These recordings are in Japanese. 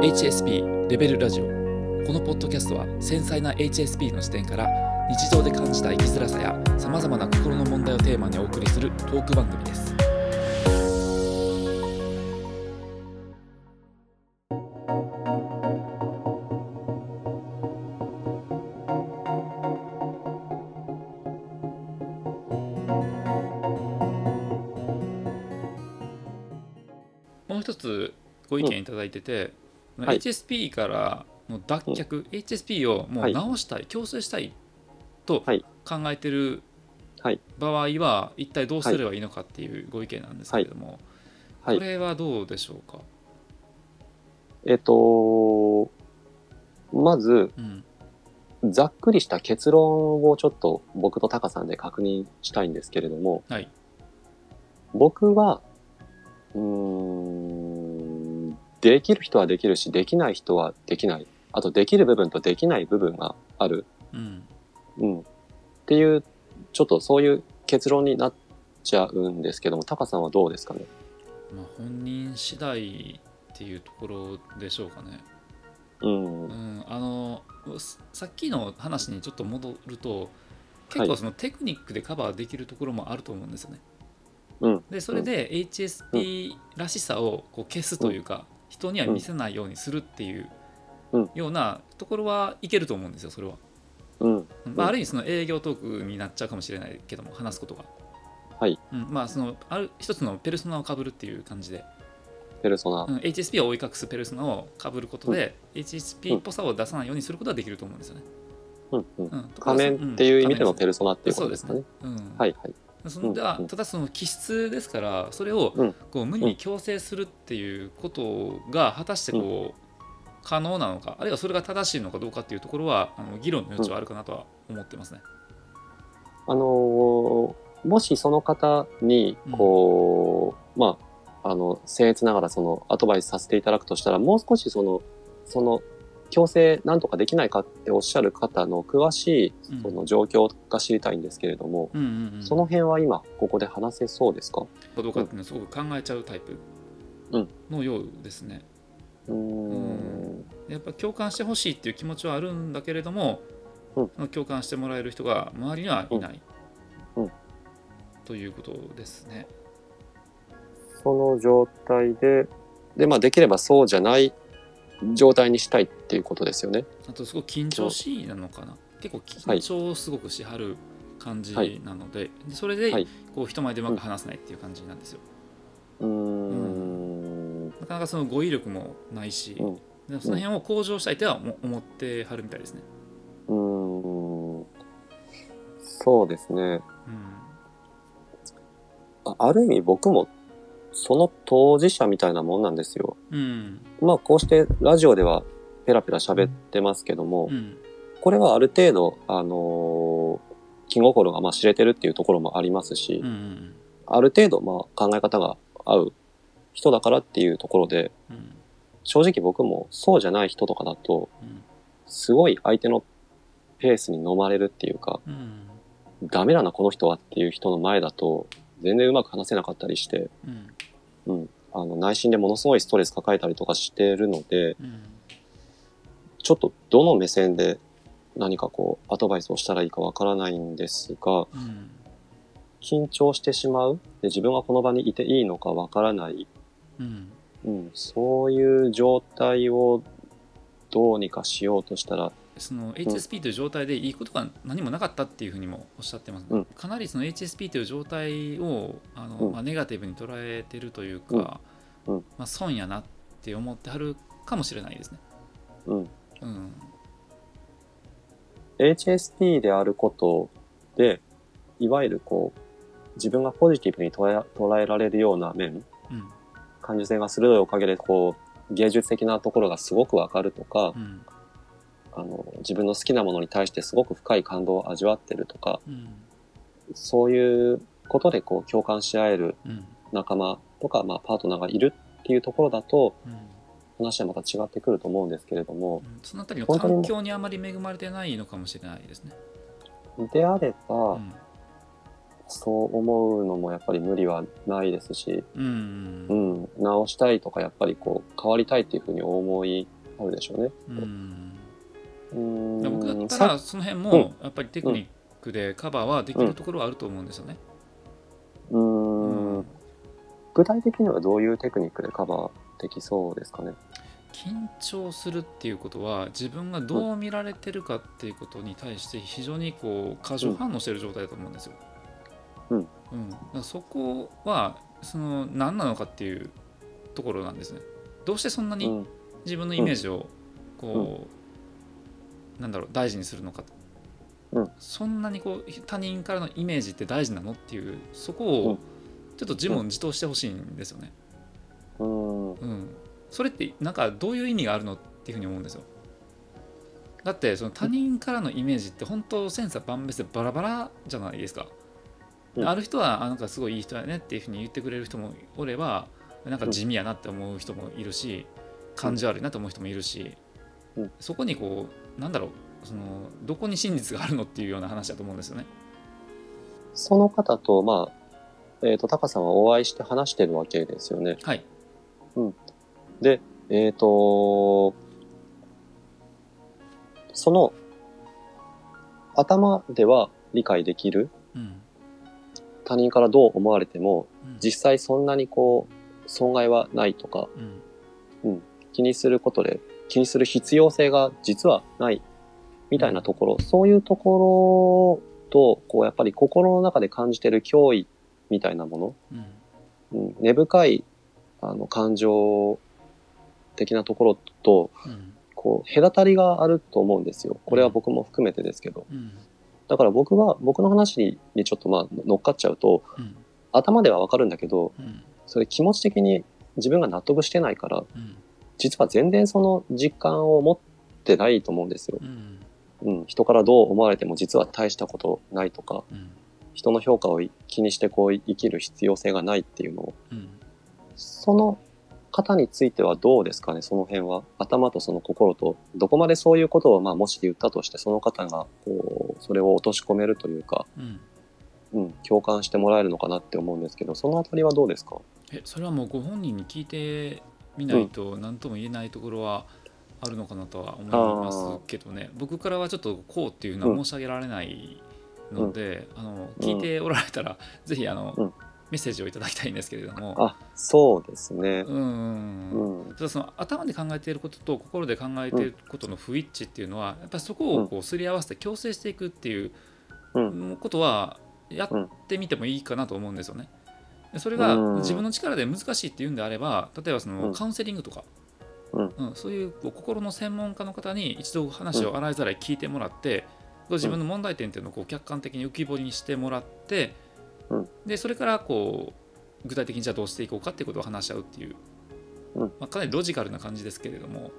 HSP レベルラジオ。このポッドキャストは繊細な HSP の視点から日常で感じた生きづらさやさまざまな心の問題をテーマにお送りするトーク番組です。もう一つご意見いただいてて、はい。HSP からの脱却、HSP をもう直したい、矯正したいとはい。考えてるはい。場合は一体どうすればいいのかっていうご意見なんですけれども、はい。これはどうでしょうか、えっと、まず、うん。ざっくりした結論をちょっと僕とタカさんで確認したいんですけれども、はい。僕は、うーん、できる人はできるし、できない人はできない。あと、できる部分とできない部分がある。うんうん。っていう、ちょっとそういう結論になっちゃうんですけども、タカさんはどうですかね？まあ、本人次第っていうところでしょうかね。うん。うん、あのささっきの話にちょっと戻ると結構そのテクニックでカバーできるところもあると思うんですよね。うん。でそれで HSP らしさをこう消すというか、人には見せないようにするっていううんようなところはいけると思うんですよそれは。うん。まあ、ある意味その営業トークになっちゃうかもしれないけども話すことが。はいうん、まあそのある一つのペルソナをかぶるっていう感じで、ペルソナ。うん、HSP を追い隠すペルソナをかぶることで、HSP っぽさを出さないようにすることはできると思うんですよね。うん。うん。うん、仮面っていう意味でのペルルソナっていうことですかね。うんはいはい。そのただその気質ですからそれをうん。こう無理に強制するっていうことが果たしてこう可能なのかあるいはそれが正しいのかどうかっていうところはあの議論の余地はあるかなとは思ってますね。あのーもしその方に、こう、まあ、あの、僭越ながらそのアドバイスさせていただくとしたら、もう少しその、その、強制なんとかできないかっておっしゃる方の詳しいうん。その状況が知りたいんですけれども、うんうんうん、その辺は今ここで話せそうですか？かどうかっていうのはすごく考えちゃうタイプうん。のようですね。うーん。やっぱ共感してほしいっていう気持ちはあるんだけれども、うん。共感してもらえる人が周りにはいない、うん。うん。ということですね。その状態で、で、まあできればそうじゃない状態にしたいっていうことですよね。あとすごく緊張しいなのかな結構緊張をすごくしはる感じなので,で、それではいこう人前でうまく話せないっていう感じなんですよ。うーん。なかなかその語彙力もないし、うんでその辺を向上したいとは思思ってはるみたいですね。うーん。そうですね。うんあある意味僕もその当事者みたいなもんなんですよ。うん。まあこうしてラジオではペラペラ喋ってますけども、うん。これはある程度、あのー気心がまあ知れてるっていうところもありますし、うんうんある程度まあ考え方が合う人だからっていうところで、うん。正直僕もそうじゃない人とかだと、うんすごい相手のペースに飲まれるっていうか、うん。ダメだなこの人はっていう人の前だと、全然うまく話せなかったりして、うん。うん。あの、内心でものすごいストレス抱えたりとかしてるので、うん。ちょっとどの目線で何かこう、アドバイスをしたらいいかわからないんですが、うん。緊張してしまう？で自分がこの場にいていいのかわからない、うん。うん、そういう状態をどうにかしようとしたら、その HSP という状態でいいことが何もなかったっていうふうにもおっしゃってます、ねうん。かなりその HSP という状態をあの、うん。まあ、ネガティブに捉えてるというか、まあ、損やなって思ってはるかもしれないですね。うん、うん、HSP であることで、いわゆるこう、自分がポジティブに捉え捉えられるような面、うん、感受性が鋭いおかげで、こう、芸術的なところがすごくわかるとかう、ん、あの、自分の好きなものに対してすごく深い感動を味わってるとか、うん、そういうことでこう、共感し合えるうん、仲間とか、まあ、パートナーがいるっていうところだと、うん話はまた違ってくると思うんですけれども、そのあたりの環境にあまり恵まれてないのかもしれないですね。であれば、うんそう思うのもやっぱり無理はないですし、うんう。ん、直したいとかやっぱりこう変わりたいっていうふうに思いあるでしょうね。うん。僕だったさらその辺もやっぱりテクニックでカバーはできるところはあると思うんですよね。うーん具体的にはどういうテクニックでカバーできそうですかね？緊張するっていうことは自分がどう見られてるかっていうことに対して非常にこう過剰反応してる状態だと思うんですよ。うんだからそこはその何なのかっていうところなんですね。どうしてそんなにうん自分のイメージをこう、なんだろう大事にするのか。と、うん。そんなにこう他人からのイメージって大事なの？っていうそこうん。をちょっと自問自答してほしいんですよね。うーん。うん、それってなんかどういう意味があるのっていうふうに思うんですよ。だってその他人からのイメージって本当千差万別でバラバラじゃないですか。うん。ある人はあなんかすごいいい人やねっていうふうに言ってくれる人もおればなんか地味やなって思う人もいるし感じ悪いなと思う人もいるし、うん。そこにこうなんだろうそのどこに真実があるのっていうような話だと思うんですよね。その方と、まあ、えっ、と、タカさんはお会いして話してるわけですよね。はい。で、えっ、と、その、頭では理解できる。うん他人からどう思われても、うん実際そんなにこう、損害はないとか、うん気にすることで、気にする必要性が実はない、みたいなところ、そういうところと、こう、やっぱり心の中で感じてる脅威みたいなもうんの、うん、根深い、あの、感情的なところと、うん。こう、隔たりがあると思うんですよ。これは僕も含めてですけど。うん。だから僕は、僕の話ににちょっとまあ乗っかっちゃうと、うん。頭ではわかるんだけど、うん。それ気持ち的に自分が納得してないから、うん実は全然その実感を持ってないと思うんですよ。うん。うん。人からどう思われても実は大したことないとか、うん。人の評価を気にしてこう生きる必要性がないっていうのを、うん。その方についてはどうですかね、その辺は。頭とその心と、どこまでそういうことを、まあ、もし言ったとして、その方が、こう、それを落とし込めるというか、うん。うん、共感してもらえるのかなって思うんですけど、そのあたりはどうですか？えそれはもうご本人に聞いてみないと何とも言えないところはあるのかなとは思いますけどね。僕からはちょっとこうっていうのは申し上げられないので、あの聞いておられたら、ぜひあの、うん。メッセージをいただきたいんですけれども。あ、そうですね。うん。ただその頭で考えていることと心で考えていることの不一致っていうのはやっぱりそこをこうすり合わせて矯正していくっていううん。ことはやってみてもいいかなと思うんですよね。でそれがうん。自分の力で難しいっていうんであれば例えばそのうん。カウンセリングとか、うん。うんそういう心の専門家の方に一度話を洗いざらい聞いてもらって、こう自分の問題点っていうのをこう客観的に浮き彫りにしてもらって、うん。でそれからこう具体的にじゃあどうしていこうかっていうことを話し合うっていう、うん。まあ、かなりロジカルな感じですけれども、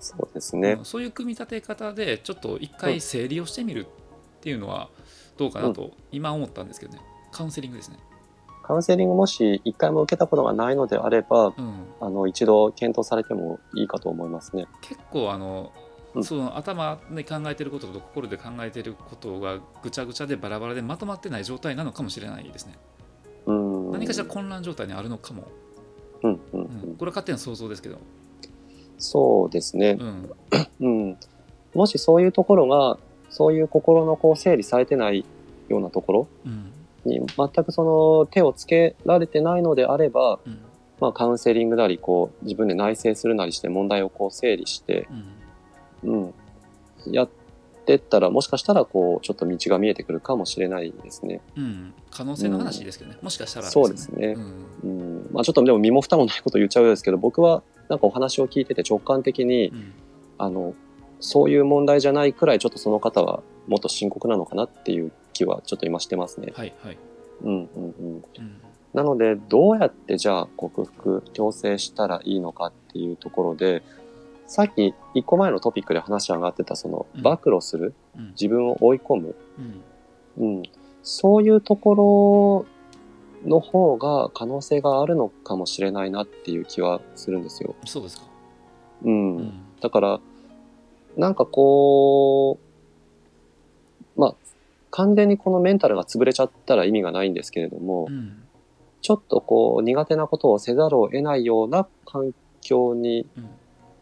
そうですね。うん。そういう組み立て方でちょっと一回整理をしてみるっていうのはどうかなと今思ったんですけどね。カウンセリングですね。カウンセリングもし一回も受けたことがないのであれば、うんあの、一度検討されてもいいかと思いますね。結構あの、うんその頭で考えてることと心で考えてることがぐちゃぐちゃでバラバラでまとまってない状態なのかもしれないですね。うん。何かしら混乱状態にあるのかも。うん、うん、う、うんん。これは勝手な想像ですけど。そうですねう。ん。うん。もしそういうところが、そういう心のこう整理されてないようなところうん。に全くその手をつけられてないのであれば、うん。まあカウンセリングなり、こう自分で内省するなりして問題をこう整理して、うん。うん。やってったら、もしかしたらこう、ちょっと道が見えてくるかもしれないですね。うん。可能性の話ですけどね。もしかしたら、そうですねうん。うん。まあちょっとでも身も蓋もないこと言っちゃうようですけど、僕はなんかお話を聞いてて直感的に、うん。あの、そういう問題じゃないくらいちょっとその方はもっと深刻なのかなっていう気はちょっと今してますね。はいはい。うんうんうん。うん。なので、どうやってじゃあ克服、調整したらいいのかっていうところで、さっき一個前のトピックで話上がってたそのうん暴露する、うん。自分を追い込む、うん。うん、そういうところの方が可能性があるのかもしれないなっていう気はするんですよ。そうですか。うん。うん。だから、なんかこう、まあ、完全にこのメンタルが潰れちゃったら意味がないんですけれども、うん。ちょっとこう苦手なことをせざるを得ないような環境にうん。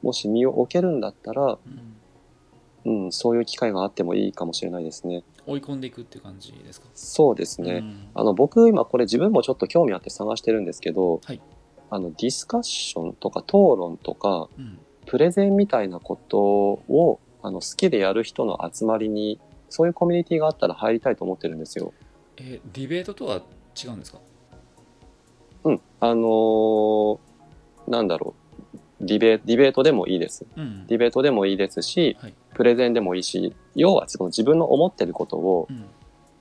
もし身を置けるんだったら、うん。うん、そういう機会があってもいいかもしれないですね。追い込んでいくっていう感じですか？そうですね。うん。あの、僕今これ自分もちょっと興味あって探してるんですけど、はい。あの、ディスカッションとか討論とか、うん。プレゼンみたいなことを、あの、好きでやる人の集まりに、そういうコミュニティがあったら入りたいと思ってるんですよ。えディベートとは違うんですか？うん。あのーなんだろう。ディベディベートでもいいです。うんディベートでもいいですし、はいプレゼンでもいいし、要はその自分の思ってることを、うん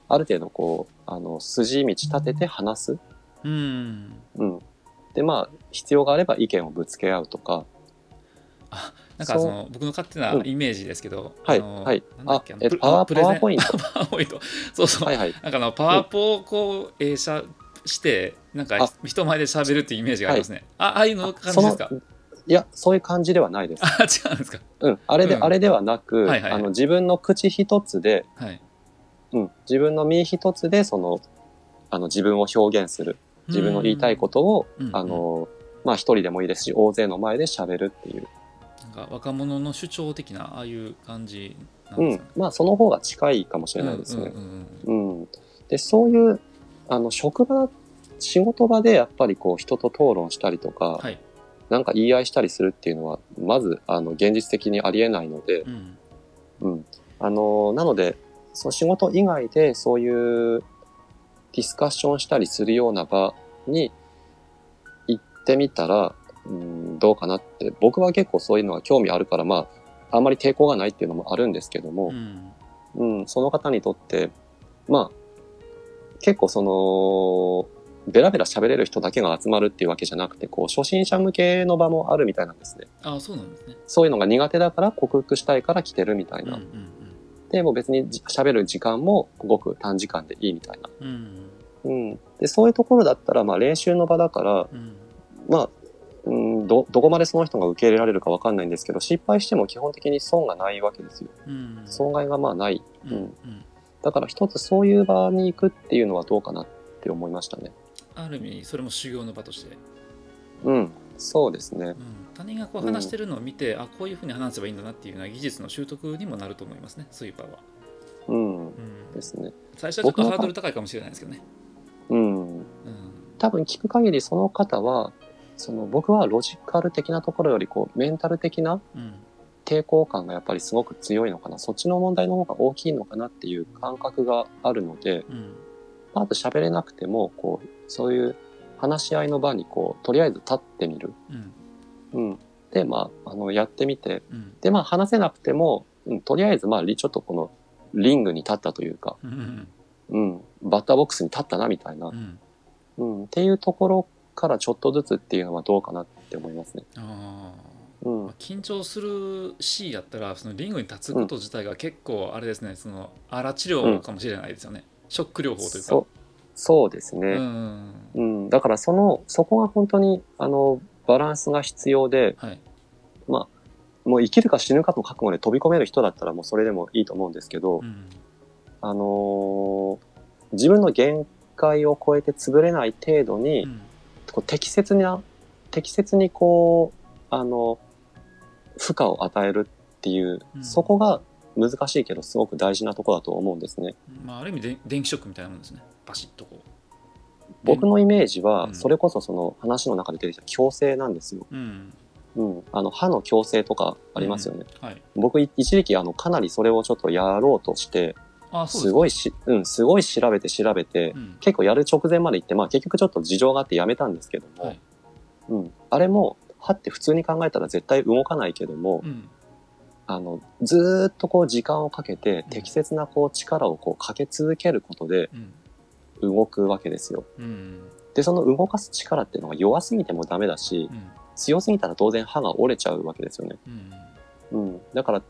ある程度こう、あの、筋道立てて話す。うんうん。で、まあ、必要があれば意見をぶつけ合うとか。なんかその僕の勝手なイメージですけど、はい、はい。パワー、パワーポイント。パワーポイントそうそう、はいはい。なんかあのパワーポをこう映写してなんかあ人前で喋るっていうイメージがありますね、あああいうの感じですか、いや、そういう感じではないです。あ違うんですか？うん。あれで、うんあれではなく、あの、自分の口一つで、はいうん。自分の身一つで、その、あの、自分を表現する。自分の言いたいことを、うんあの、まあ、一人でもいいですし、大勢の前で喋るっていう。か若者の主張的なああいう感じなんうんですかね。。まあ、その方が近いかもしれないですね。うんうんうんうん。で、そういう、あの、職場、仕事場でやっぱりこう、人と討論したりとか、はい、なんか言い合いしたりするっていうのは、まず、あの、現実的にありえないので、うんうん。あの、なので、その仕事以外でそういうディスカッションしたりするような場に行ってみたら、うん、どうかなって、僕は結構そういうのは興味あるから、まあ、あんまり抵抗がないっていうのもあるんですけどもう、んうん、その方にとって、まあ、結構その、ベラベラ喋れる人だけが集まるっていうわけじゃなくて、こう、初心者向けの場もあるみたいなんですね。あそうなんですね。そういうのが苦手だから克服したいから来てるみたいな。うんうんで、もう別にじ喋る時間もごく短時間でいいみたいな。うんうんうん。で、そういうところだったら、まあ練習の場だから、うんまあ、うん、ど、どこまでその人が受け入れられるかわかんないんですけど、失敗しても基本的に損がないわけですよ。うん損害がまあない。うんうんだから一つそういう場に行くっていうのはどうかなって思いましたね。ある意味それも修行の場として、うん。そうですねう。ん、他人がこう話してるのを見て、あこういうふうに話せばいいんだなっていうような技術の習得にもなると思いますねそういう場は、うん。うんですね。最初はちょっとハードル高いかもしれないですけどね、うん。うん多分聞く限りその方は、その僕はロジカル的なところよりこうメンタル的なうん。抵抗感がやっぱりすごく強いのかな。そっちの問題の方が大きいのかなっていう感覚があるので、うん。まず喋れなくても、こう、そういう話し合いの場にこう、とりあえず立ってみる。うん。うん。で、まあ、あの、やってみて、うん。で、まあ話せなくても、うん、とりあえずまあ、りちょっとこの、リングに立ったというか、うん。うん、バッターボックスに立ったなみたいな。う、ん。うん、っていうところからちょっとずつっていうのはどうかなって思いますね。あうん。緊張するしやったらそのリングに立つこと自体が結構あれですね。その荒治療かもしれないですよね、ショック療法というか。そう、ですうね。んうん、だからその、そこが本当に、あの、バランスが必要で、はい。まあ、もう生きるか死ぬかの覚悟で飛び込める人だったらもうそれでもいいと思うんですけど、うん。あのー自分の限界を超えて潰れない程度に、うんこう適切な、適切にこう、あの、負荷を与えるっていう、うんそこが難しいけどすごく大事なところだと思うんですね。まあ、ある意味で電気ショックみたいなもんですねバシッとこ僕のイメージは、うんそれこそその話の中で出てきた矯正なんですよ。う、うん、うん。あの、歯の矯正とかありますよね。はい僕、い一時期、あの、かなりそれをちょっとやろうとして、すごいし、うん、すごい調べて調べて、うん。結構やる直前まで行って、まあ結局ちょっと事情があってやめたんですけども、はい。うん。あれも、歯って普通に考えたら絶対動かないけども、うん。あの、ずーっとこう時間をかけてうん。適切なこう力をこうかけ続けることでうん。動くわけですよ。うんで、その動かす力っていうのが弱すぎてもダメだし、うん。強すぎたら当然歯が折れちゃうわけですよね。うん。うん。だから、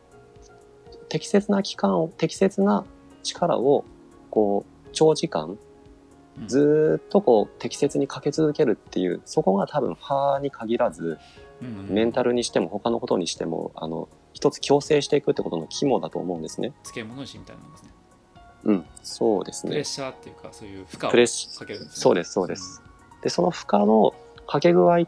適切な期間を、適切な力を、こう、長時間、うんずーっとこう、適切にかけ続けるっていう、そこが多分歯に限らず、うんメンタルにしても他のことにしても、あの、一つ強制していくってことの肝だと思うんですね。漬物石みたいなもんですねうん、そうですねプレッ。シャーっていうかそういう負荷をかけるんですねそうです、そうです。で、その負荷のかけ具合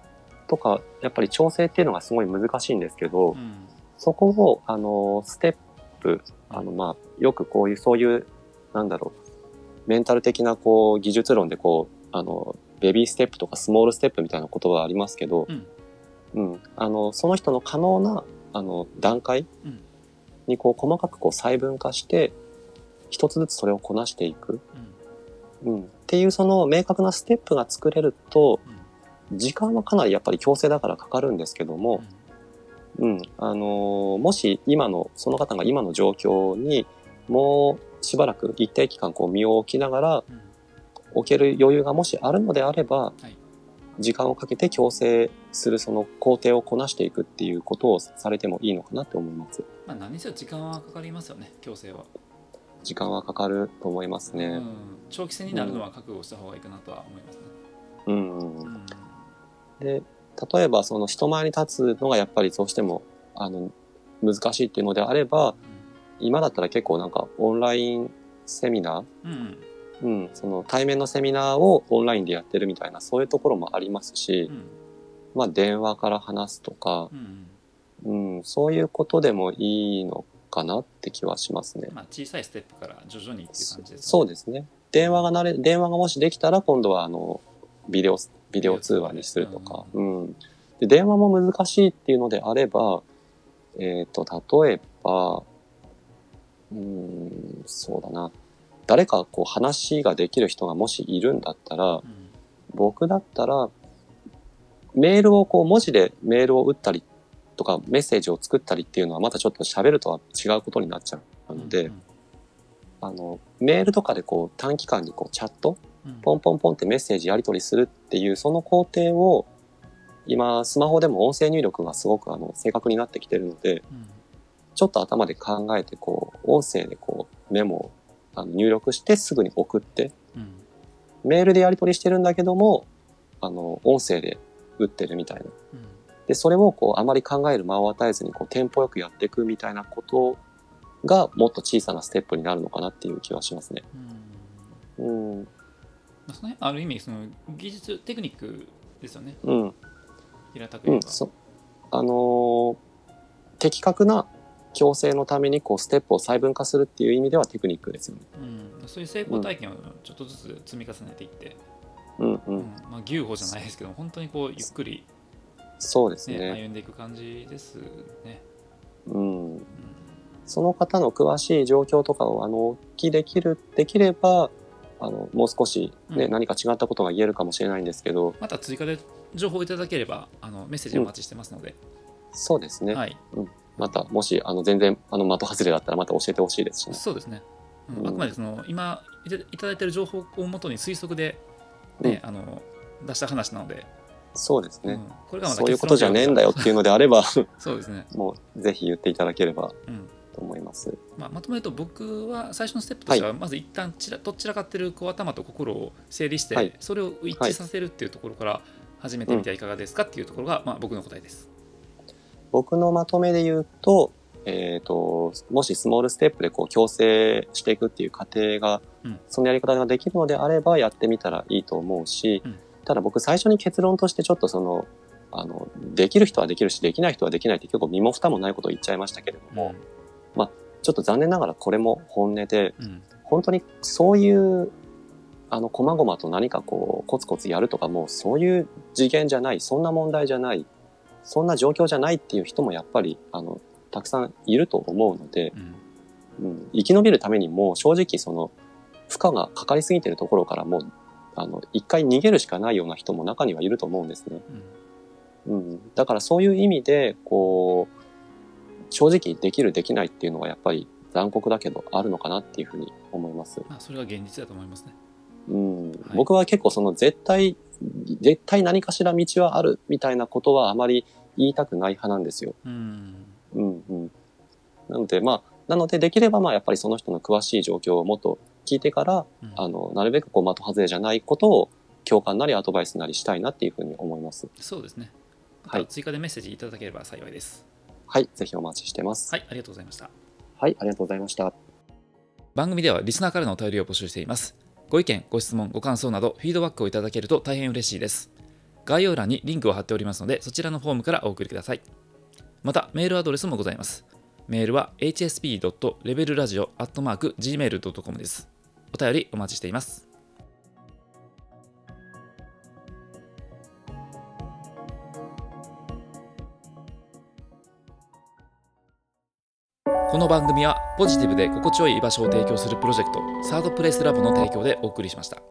とか、やっぱり調整っていうのがすごい難しいんですけど、うんそこを、あの、ステップ、あの、まあ、よくこういう、そういう、なんだろう、メンタル的な、こう、技術論で、こう、あの、ベビーステップとかスモールステップみたいな言葉がありますけど、うん。うん、あの、その人の可能な、あの、段階うん。に、こう、細かくこう、細分化して、一つずつそれをこなしていく。うん。うん。っていう、その、明確なステップが作れると、うん。時間はかなりやっぱり強制だからかかるんですけども、うん、あのーもし今の、その方が今の状況にもうしばらく一定期間こう身を置きながらうん。置ける余裕がもしあるのであれば、はい。時間をかけて強制するその工程をこなしていくっていうことをされてもいいのかなって思います。まあ何にせよ時間はかかりますよね強制は、時間はかかると思いますね。うん、長期戦になるのは覚悟した方がいいかなとは思いますね、うん。うん。で、例えばその人前に立つのがやっぱりどうしても、あの、難しいっていうのであれば、今だったら結構なんかオンラインセミナー、うんうん。うん、その対面のセミナーをオンラインでやってるみたいな、そういうところもありますしう、ん。まあ電話から話すとかう、んうん、そういうことでもいいのかなって気はしますね。うん。まあ小さいステップから徐々にっていう感じですそうですね。電話がなれ、電話がもしできたら今度はあの、ビデオ、ビデオ通話にするとか、うん。で、電話も難しいっていうのであれば、えっ、と、例えば、うん、そうだな。誰かこう話ができる人がもしいるんだったら、うん僕だったら、メールをこう文字でメールを打ったりとかメッセージを作ったりっていうのはまたちょっと喋るとは違うことになっちゃうので、うんあの、メールとかでこう短期間にこうチャット、うんポンポンポンってメッセージやり取りするっていうその工程を、今スマホでも音声入力がすごくあの正確になってきてるので、うん。ちょっと頭で考えてこう、音声でこうメモをあの入力してすぐに送って、うん。メールでやり取りしてるんだけども、あの、音声で打ってるみたいな。うん。で、それをこう、あまり考える間を与えずに、こう、テンポよくやっていくみたいなことが、もっと小さなステップになるのかなっていう気はしますね。うんその辺ある意味その技術テクニックですよね。うん、平たく言えば、うん、そ、あのー的確な強制のために、こう、ステップを細分化するっていう意味ではテクニックですよね。うん、そういう成功体験をちょっとずつ積み重ねていって、うん、ううん。ん。まあ、牛歩じゃないですけど本当にこうゆっくり、そうですね。ね。歩んでいく感じですね、うん。うん。その方の詳しい状況とかを、あの、お聞きできる、できれば、あの、もう少しね、うん。何か違ったことが言えるかもしれないんですけど、また追加で情報いただければあのメッセージお待ちしてますので、そうですね。はい、また、もし、あの、全然、あの、的外れだったらまた教えてほしいですしね。そうですね、うん。うん。あくまでその今いただいている情報をもとに推測で、ねあの出した話なので、そうですね。うん。これがそういうことじゃねえんだよっていうのであれば、そうですね、もう、ぜひ言っていただければ。うんと思います。まあ、まとめると僕は最初のステップとしてはまず一旦ちらどちらかってるこう頭と心を整理して、はい。それを一致させるっていうところから始めてみてはいかがですかっていうところが、まあ、僕の答えです。僕のまとめで言うと、えっ、と、もしスモールステップでこう強制していくっていう過程が、うん。そのやり方ができるのであればやってみたらいいと思うし、うん。ただ僕最初に結論としてちょっとその、あの、できる人はできるし、できない人はできないって結構身も蓋もないことを言っちゃいましたけれども、ちょっと残念ながらこれも本音で、うん本当にそういう、あの、細々と何かこう、コツコツやるとかもうそういう次元じゃない、そんな問題じゃない、そんな状況じゃないっていう人もやっぱり、あの、たくさんいると思うので、うんうん、生き延びるためにも正直その、負荷がかかりすぎてるところからもう、あの、一回逃げるしかないような人も中にはいると思うんですね。うんうん。だからそういう意味で、こう、正直できるできないっていうのはやっぱり残酷だけどあるのかなっていうふうに思います。まあ、それが現実だと思いますね。うんはい僕は結構その絶対、絶対何かしら道はあるみたいなことはあまり言いたくない派なんですよ。うんうんうん。なのでまあ、なのでできればまあやっぱりその人の詳しい状況をもっと聞いてから、うんあの、なるべくこう的外れじゃないことを共感なりアドバイスなりしたいなっていうふうに思います。そうですね。はい追加でメッセージいただければ幸いです。はい、ぜひお待ちしてます。はい、ありがとうございました。はい、ありがとうございました。番組ではリスナーからのお便りを募集していますご意見ご質問ご感想などフィードバックをいただけると大変嬉しいです概要欄にリンクを貼っておりますのでそちらのフォームからお送りくださいまたメールアドレスもございますメールは hsp.levelradio.gmail.com ですお便りお待ちしていますこの番組はポジティブで心地よい居場所を提供するプロジェクトサードプレイスラブの提供でお送りしました。